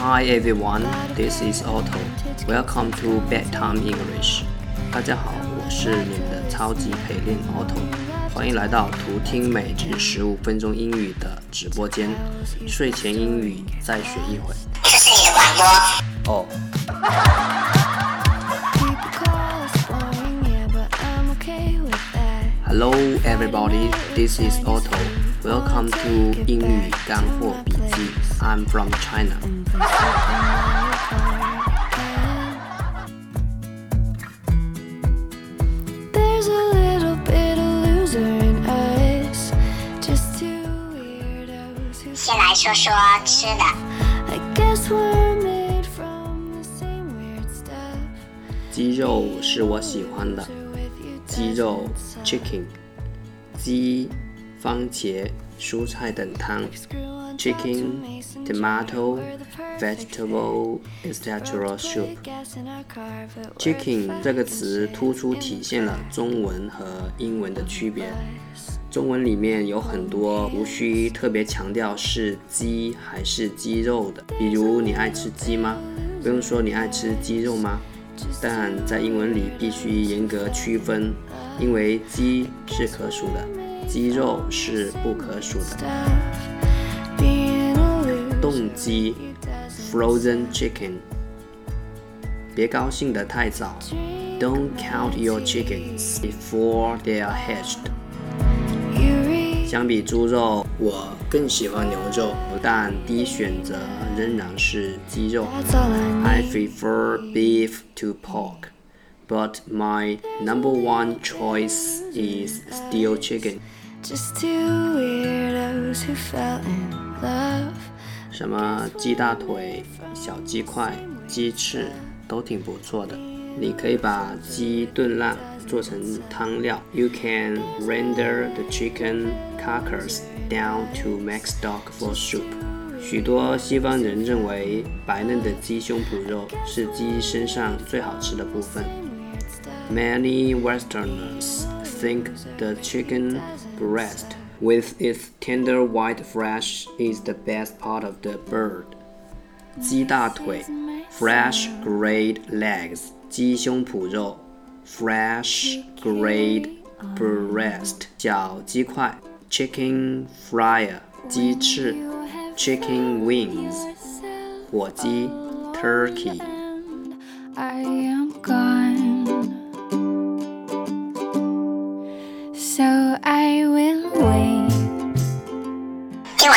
Hi everyone, this is Otto. Welcome to Bedtime English. 大家好，我是你们的超级陪练 Otto，欢迎来到图听每日十五分钟英语的直播间。睡前英语再学一会。这是你的广播。哦。 Hello everybody, this is Otto. Welcome to 英语干货笔 记。I'm from China. There's a little bit of loser in us, just two weirdos who 先来说说吃的， I guess we're made from the same weird stuff. 鸡肉是我喜欢的。 With you 鸡肉 chicken，鸡、番茄、 蔬菜等汤 chicken, tomato, vegetable, etc. soup。Chicken 这个词突出体现了中文和英文的区别。中文里面有很多无需特别强调是鸡还是鸡肉的，比如你爱吃鸡吗？不用说你爱吃鸡肉吗？但在英文里必须严格区分，因为鸡是可数的，鸡肉是不可数的。 stuff. Being a loser, 冻鸡 （frozen chicken）。别高兴得太早，Don't count your chickens before they are hatched。 you read 相比猪肉，我更喜欢牛肉，但第一选择仍然是鸡肉。 that's all I I need. prefer beef to pork, but my number one choice is still chicken. Just two weirdos who fell in love. 什么鸡大腿、小鸡块、鸡翅都挺不错的。你可以把鸡炖烂，做成汤料。You can render the chicken carcass down to make stock for soup。许多西方人认为白嫩的鸡胸脯肉是鸡身上最好吃的部分。Many Westerners think the chicken breast, with its tender white flesh, is the best part of the bird. 鸡大腿 （fresh grade legs），鸡胸脯肉 （fresh grade breast），小鸡块 （chicken fryer），鸡翅 （chicken wings），火鸡 （turkey）。 I am gone.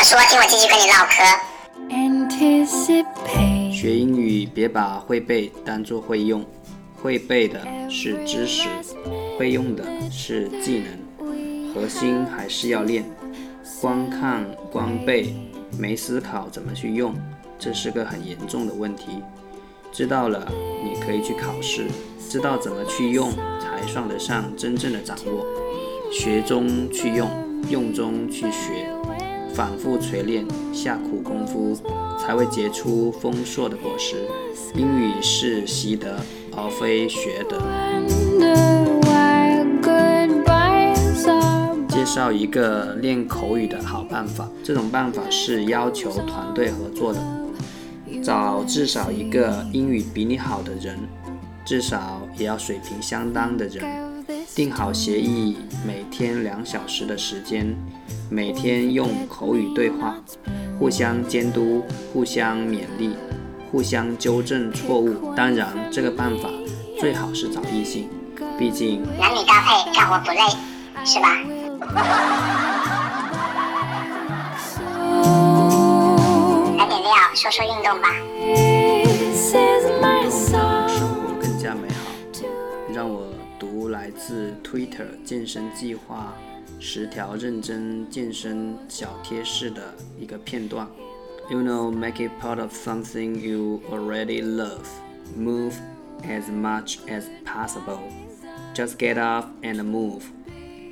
说，听我继续跟你唠嗑。anticipate. 学英语别把会背当做会用，会背的是知识，会用的是技能，核心还是要练。光看光背，没思考怎么去用，这是个很严重的问题。知道了，你可以去考试；知道怎么去用，才算得上真正的掌握。学中去用，用中去学，反复锤炼，下苦功夫，才会结出丰硕的果实。英语是习得，而非学得。介绍一个练口语的好办法，这种办法是要求团队合作的，找至少一个英语比你好的人，至少也要水平相当的人，定好协议，每天两小时的时间，每天用口语对话，互相监督，互相勉励，互相纠正错误。当然，这个办法最好是找异性，毕竟男女搭配，干活不累，是吧？来点料，说说运动吧。来自 Twitter 健身计划十条认真健身小贴士的一个片段。You know, make it part of something you already love. Move as much as possible. Just get up and move.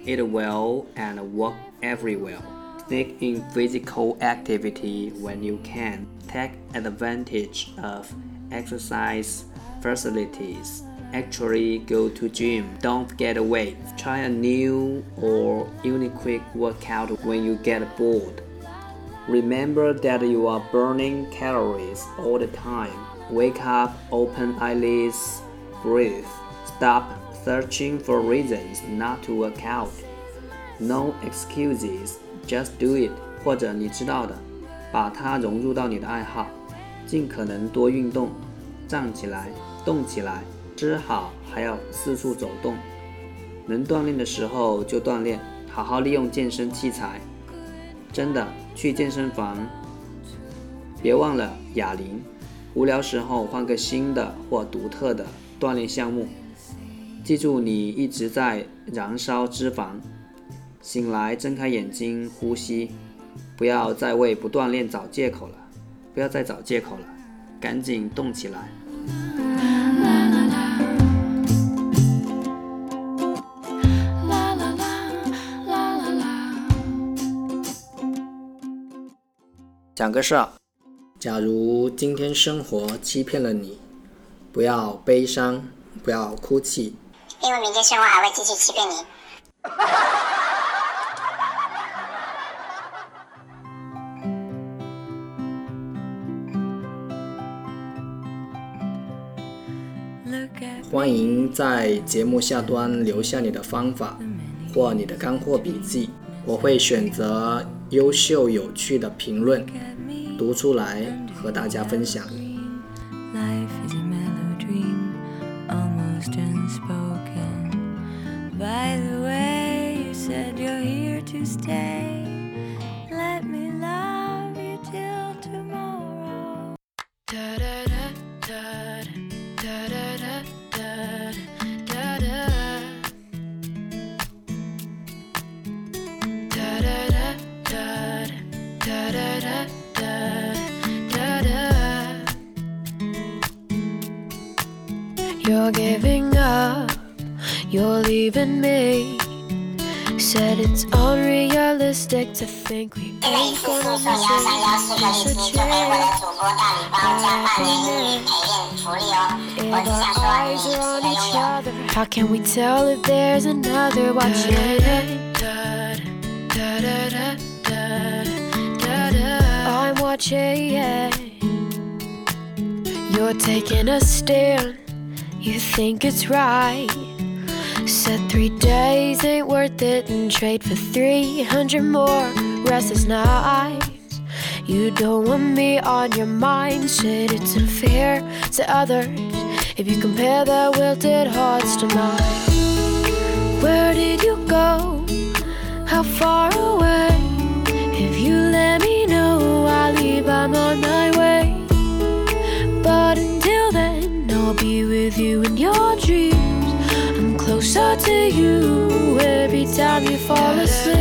Eat well and walk everywhere. Sneak in physical activity when you can. Take advantage of exercise facilities. Actually go to gym. Don't get away. Try a new or unique workout when you get bored. Remember that you are burning calories all the time. Wake up, open eyelids, breathe. Stop searching for reasons not to work out. No excuses, just do it. 或者你知道的，把它融入到你的爱好，尽可能多运动，站起来，动起来， 吃好还要四处走动。能锻炼的时候就锻炼，好好利用健身器材。真的，去健身房，别忘了哑铃。无聊时候换个新的或独特的锻炼项目。记住，你一直在燃烧脂肪。醒来，睁开眼睛，呼吸。不要再为不锻炼找借口了，不要再找借口了，赶紧动起来。讲个事儿，假如今天生活欺骗了你，不要悲伤，不要哭泣，因为明天生活还会继续欺骗你。欢迎在节目下端留下你的方法或你的干货笔记，我会选择优秀有趣的评论读出来和大家分享。Life is a melody almost unspoken. By the way, you said you're here to stay. You're leaving me. Said it's unrealistic to think we ain't gonna miss it. It's a trip. If our eyes are on each other, how can we tell if there's another? watching? I'm watching. You're taking a stand. You think it's right. Said three days ain't worth it and trade for 300 more restless nights. You don't want me on your mind. Said it's unfair to others if you compare their wilted hearts to mine. Where did you go? How far to you every time you fall asleep.